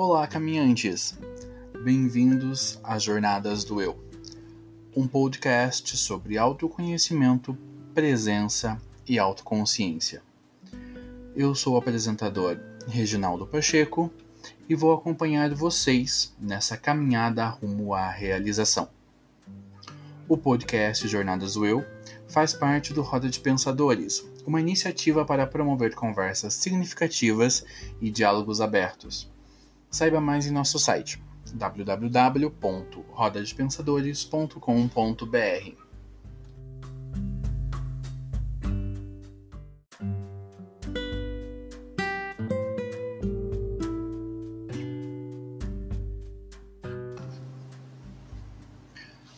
Olá, caminhantes! Bem-vindos às Jornadas do Eu, um podcast sobre autoconhecimento, presença e autoconsciência. Eu sou o apresentador Reginaldo Pacheco e vou acompanhar vocês nessa caminhada rumo à realização. O podcast Jornadas do Eu faz parte do Roda de Pensadores, uma iniciativa para promover conversas significativas e diálogos abertos. Saiba mais em nosso site www.rodadepensadores.com.br.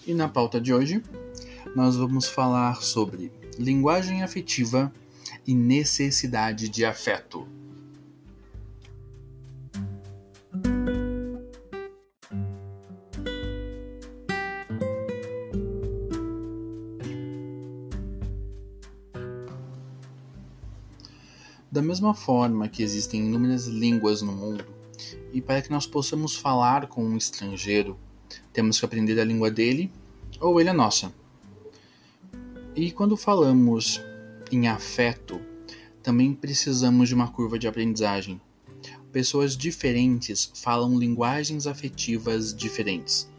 E na pauta de hoje, nós vamos falar sobre linguagem afetiva e necessidade de afeto. Mesma forma que existem inúmeras línguas no mundo, e para que nós possamos falar com um estrangeiro, temos que aprender a língua dele ou ele a nossa. E quando falamos em afeto, também precisamos de uma curva de aprendizagem. Pessoas diferentes falam linguagens afetivas diferentes.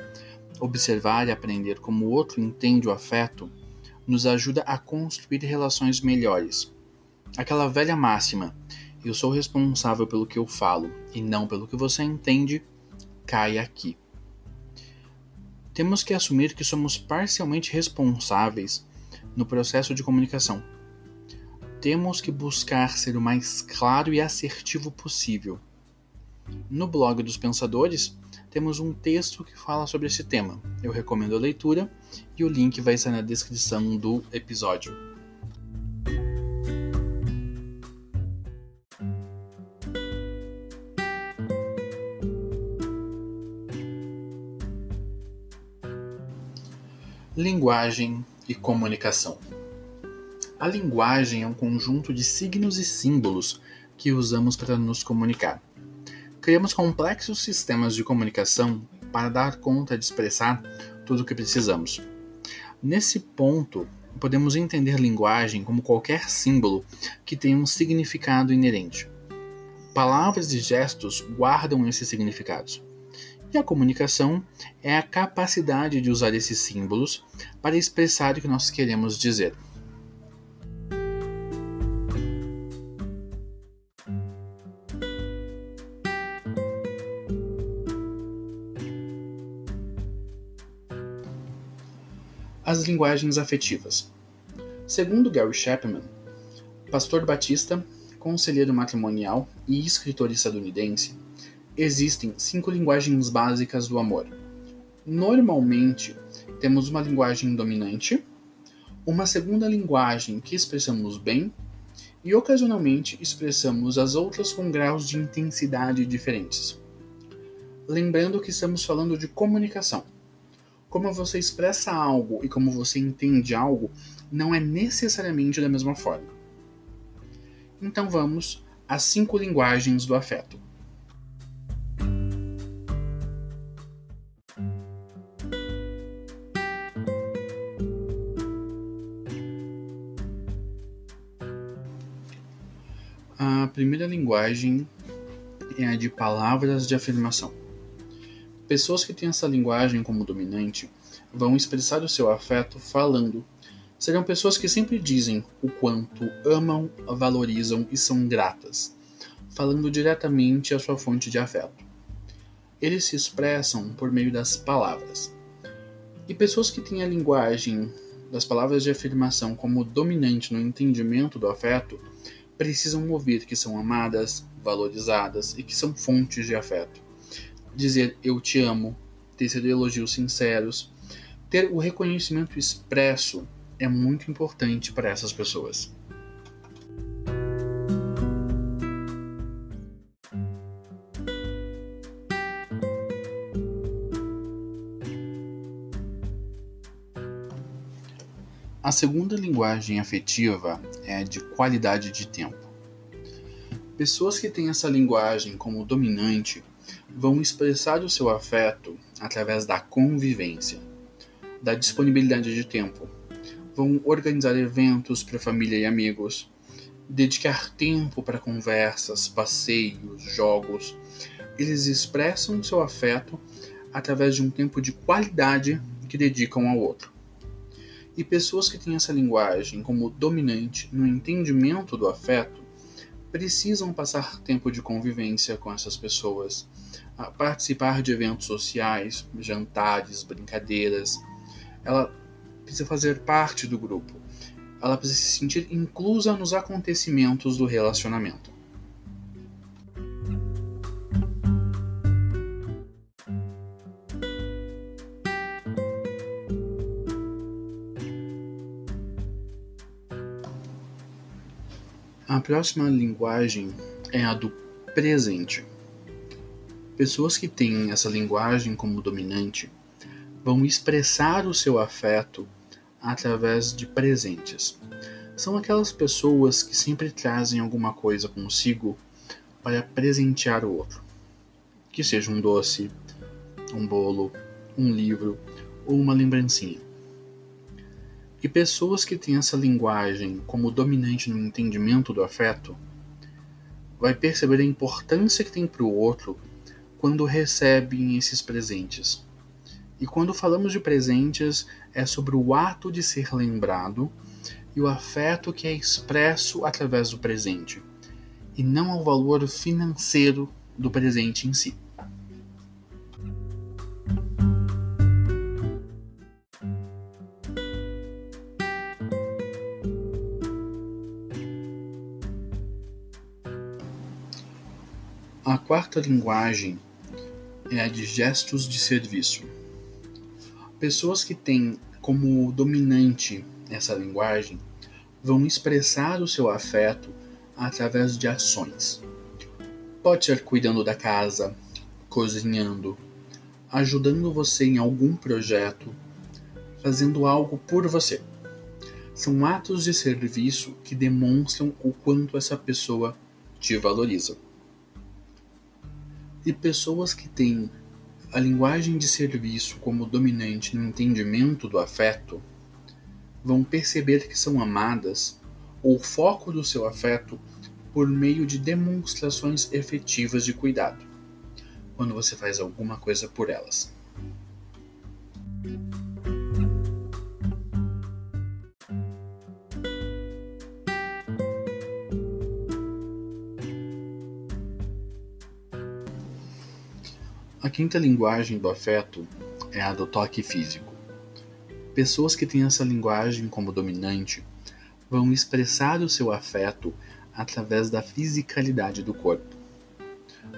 Observar e aprender como o outro entende o afeto nos ajuda a construir relações melhores. Aquela velha máxima, eu sou responsável pelo que eu falo e não pelo que você entende, cai aqui. Temos que assumir que somos parcialmente responsáveis no processo de comunicação. Temos que buscar ser o mais claro e assertivo possível. No blog dos Pensadores, temos um texto que fala sobre esse tema. Eu recomendo a leitura e o link vai estar na descrição do episódio. Linguagem e comunicação. A linguagem é um conjunto de signos e símbolos que usamos para nos comunicar. Criamos complexos sistemas de comunicação para dar conta de expressar tudo o que precisamos. Nesse ponto, podemos entender linguagem como qualquer símbolo que tenha um significado inerente. Palavras e gestos guardam esses significados. E a comunicação é a capacidade de usar esses símbolos para expressar o que nós queremos dizer. As linguagens afetivas. Segundo Gary Chapman, pastor batista, conselheiro matrimonial e escritor estadunidense, existem cinco linguagens básicas do amor. Normalmente, temos uma linguagem dominante, uma segunda linguagem que expressamos bem e ocasionalmente expressamos as outras com graus de intensidade diferentes. Lembrando que estamos falando de comunicação. Como você expressa algo e como você entende algo não é necessariamente da mesma forma. Então vamos às cinco linguagens do afeto. Primeira linguagem é a de palavras de afirmação. Pessoas que têm essa linguagem como dominante vão expressar o seu afeto falando. Serão pessoas que sempre dizem o quanto amam, valorizam e são gratas, falando diretamente à sua fonte de afeto. Eles se expressam por meio das palavras. E pessoas que têm a linguagem das palavras de afirmação como dominante no entendimento do afeto precisam ouvir que são amadas, valorizadas e que são fontes de afeto. Dizer eu te amo, tecer elogios sinceros, ter o reconhecimento expresso é muito importante para essas pessoas. A segunda linguagem afetiva é a de qualidade de tempo. Pessoas que têm essa linguagem como dominante vão expressar o seu afeto através da convivência, da disponibilidade de tempo. Vão organizar eventos para família e amigos, dedicar tempo para conversas, passeios, jogos. Eles expressam seu afeto através de um tempo de qualidade que dedicam ao outro. E pessoas que têm essa linguagem como dominante no entendimento do afeto precisam passar tempo de convivência com essas pessoas, participar de eventos sociais, jantares, brincadeiras. Ela precisa fazer parte do grupo. Ela precisa se sentir inclusa nos acontecimentos do relacionamento. A próxima linguagem é a do presente. Pessoas que têm essa linguagem como dominante vão expressar o seu afeto através de presentes. São aquelas pessoas que sempre trazem alguma coisa consigo para presentear o outro. Que seja um doce, um bolo, um livro ou uma lembrancinha. E pessoas que têm essa linguagem como dominante no entendimento do afeto, vai perceber a importância que tem para o outro quando recebem esses presentes. E quando falamos de presentes, é sobre o ato de ser lembrado e o afeto que é expresso através do presente, e não ao valor financeiro do presente em si. A quarta linguagem é a de gestos de serviço. Pessoas que têm como dominante essa linguagem vão expressar o seu afeto através de ações. Pode ser cuidando da casa, cozinhando, ajudando você em algum projeto, fazendo algo por você. São atos de serviço que demonstram o quanto essa pessoa te valoriza e pessoas que têm a linguagem de serviço como dominante no entendimento do afeto vão perceber que são amadas ou foco do seu afeto por meio de demonstrações efetivas de cuidado, quando você faz alguma coisa por elas. Quinta linguagem do afeto é a do toque físico. Pessoas que têm essa linguagem como dominante vão expressar o seu afeto através da fisicalidade do corpo,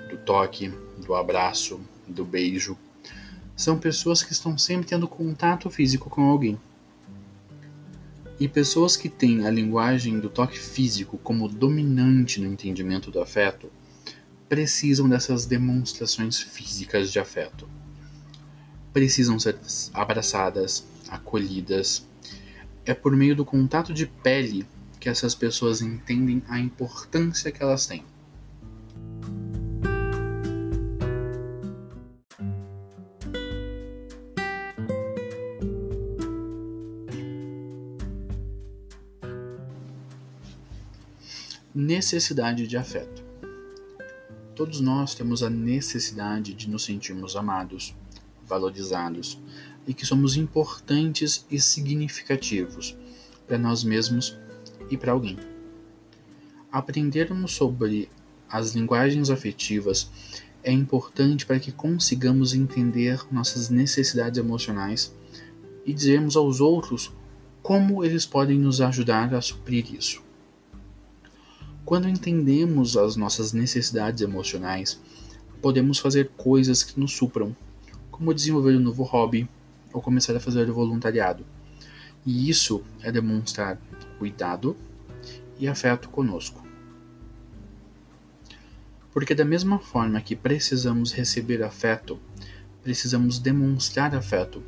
do toque, do abraço, do beijo. São pessoas que estão sempre tendo contato físico com alguém. E pessoas que têm a linguagem do toque físico como dominante no entendimento do afeto precisam dessas demonstrações físicas de afeto. Precisam ser abraçadas, acolhidas. É por meio do contato de pele que essas pessoas entendem a importância que elas têm. Necessidade de afeto. Todos nós temos a necessidade de nos sentirmos amados, valorizados e que somos importantes e significativos para nós mesmos e para alguém. Aprendermos sobre as linguagens afetivas é importante para que consigamos entender nossas necessidades emocionais e dizermos aos outros como eles podem nos ajudar a suprir isso. Quando entendemos as nossas necessidades emocionais, podemos fazer coisas que nos supram, como desenvolver um novo hobby ou começar a fazer voluntariado. E isso é demonstrar cuidado e afeto conosco. Porque, da mesma forma que precisamos receber afeto, precisamos demonstrar afeto,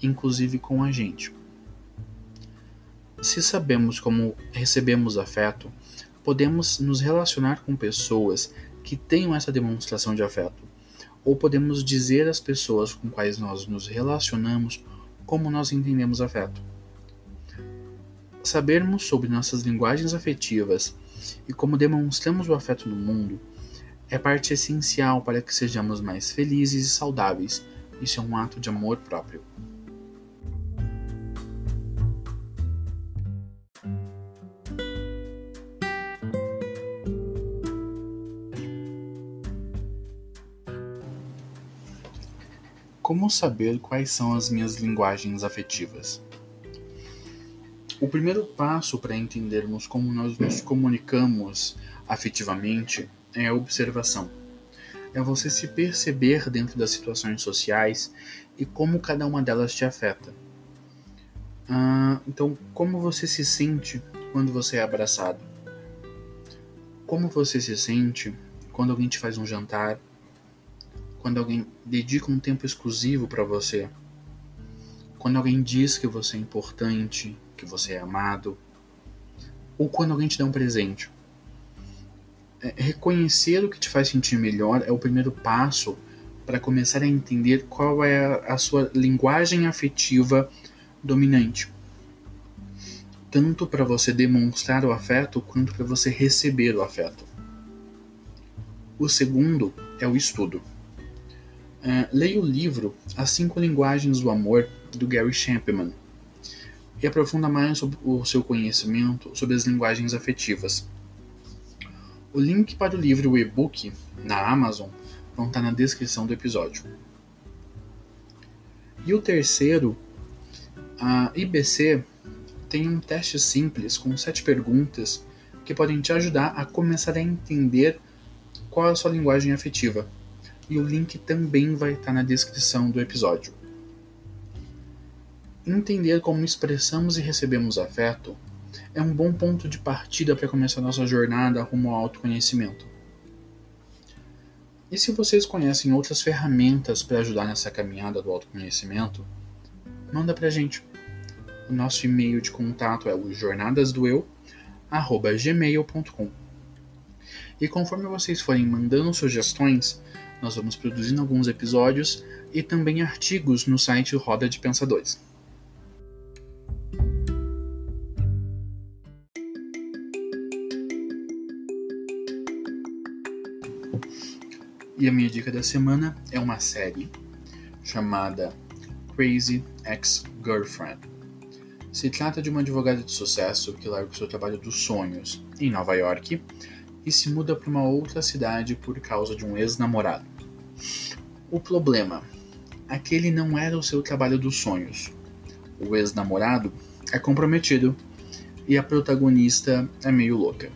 inclusive com a gente. Se sabemos como recebemos afeto, podemos nos relacionar com pessoas que tenham essa demonstração de afeto, ou podemos dizer às pessoas com quais nós nos relacionamos como nós entendemos afeto. Sabermos sobre nossas linguagens afetivas e como demonstramos o afeto no mundo é parte essencial para que sejamos mais felizes e saudáveis. Isso é um ato de amor próprio. Como saber quais são as minhas linguagens afetivas? O primeiro passo para entendermos como nós nos comunicamos afetivamente é a observação. É você se perceber dentro das situações sociais e como cada uma delas te afeta. Ah, então, como você se sente quando você é abraçado? Como você se sente quando alguém te faz um jantar quando alguém dedica um tempo exclusivo para você, quando alguém diz que você é importante, que você é amado, ou quando alguém te dá um presente. É, reconhecer o que te faz sentir melhor é o primeiro passo para começar a entender qual é a sua linguagem afetiva dominante. Tanto para você demonstrar o afeto quanto para você receber o afeto. O segundo é o estudo. Uh, leia o livro As Cinco Linguagens do Amor, do Gary Chapman, e aprofunda mais sobre o seu conhecimento sobre as linguagens afetivas. O link para o livro e o e-book na Amazon vão estar na descrição do episódio. E o terceiro, a IBC tem um teste simples com sete perguntas que podem te ajudar a começar a entender qual é a sua linguagem afetiva e o link também vai estar na descrição do episódio. Entender como expressamos e recebemos afeto é um bom ponto de partida para começar nossa jornada rumo ao autoconhecimento. E se vocês conhecem outras ferramentas para ajudar nessa caminhada do autoconhecimento, manda pra gente. O nosso e-mail de contato é o jornadasdoeu@gmail.com. E conforme vocês forem mandando sugestões, nós vamos produzindo alguns episódios e também artigos no site Roda de Pensadores. E a minha dica da semana é uma série chamada Crazy Ex-Girlfriend. Se trata de uma advogada de sucesso que larga o seu trabalho dos sonhos em Nova York e se muda para uma outra cidade por causa de um ex-namorado. O problema: aquele não era o seu trabalho dos sonhos. O ex-namorado é comprometido e a protagonista é meio louca.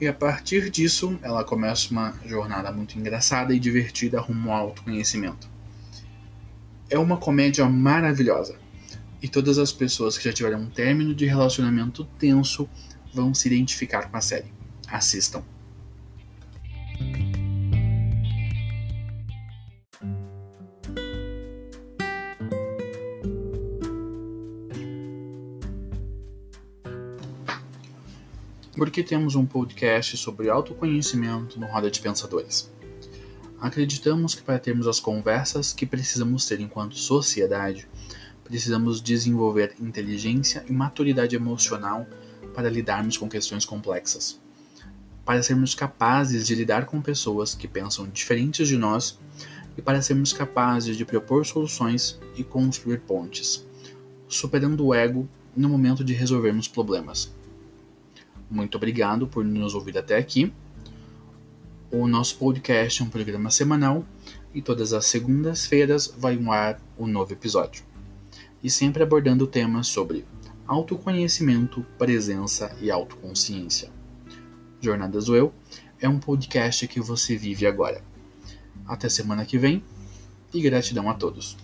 E a partir disso, ela começa uma jornada muito engraçada e divertida rumo ao autoconhecimento. É uma comédia maravilhosa. E todas as pessoas que já tiveram um término de relacionamento tenso vão se identificar com a série. Assistam. Porque temos um podcast sobre autoconhecimento no Roda de Pensadores. Acreditamos que para termos as conversas que precisamos ter enquanto sociedade, precisamos desenvolver inteligência e maturidade emocional para lidarmos com questões complexas para sermos capazes de lidar com pessoas que pensam diferentes de nós e para sermos capazes de propor soluções e construir pontes, superando o ego no momento de resolvermos problemas. Muito obrigado por nos ouvir até aqui. O nosso podcast é um programa semanal e todas as segundas-feiras vai um ar um novo episódio. E sempre abordando temas sobre autoconhecimento, presença e autoconsciência. Jornadas do Eu é um podcast que você vive agora. Até semana que vem e gratidão a todos.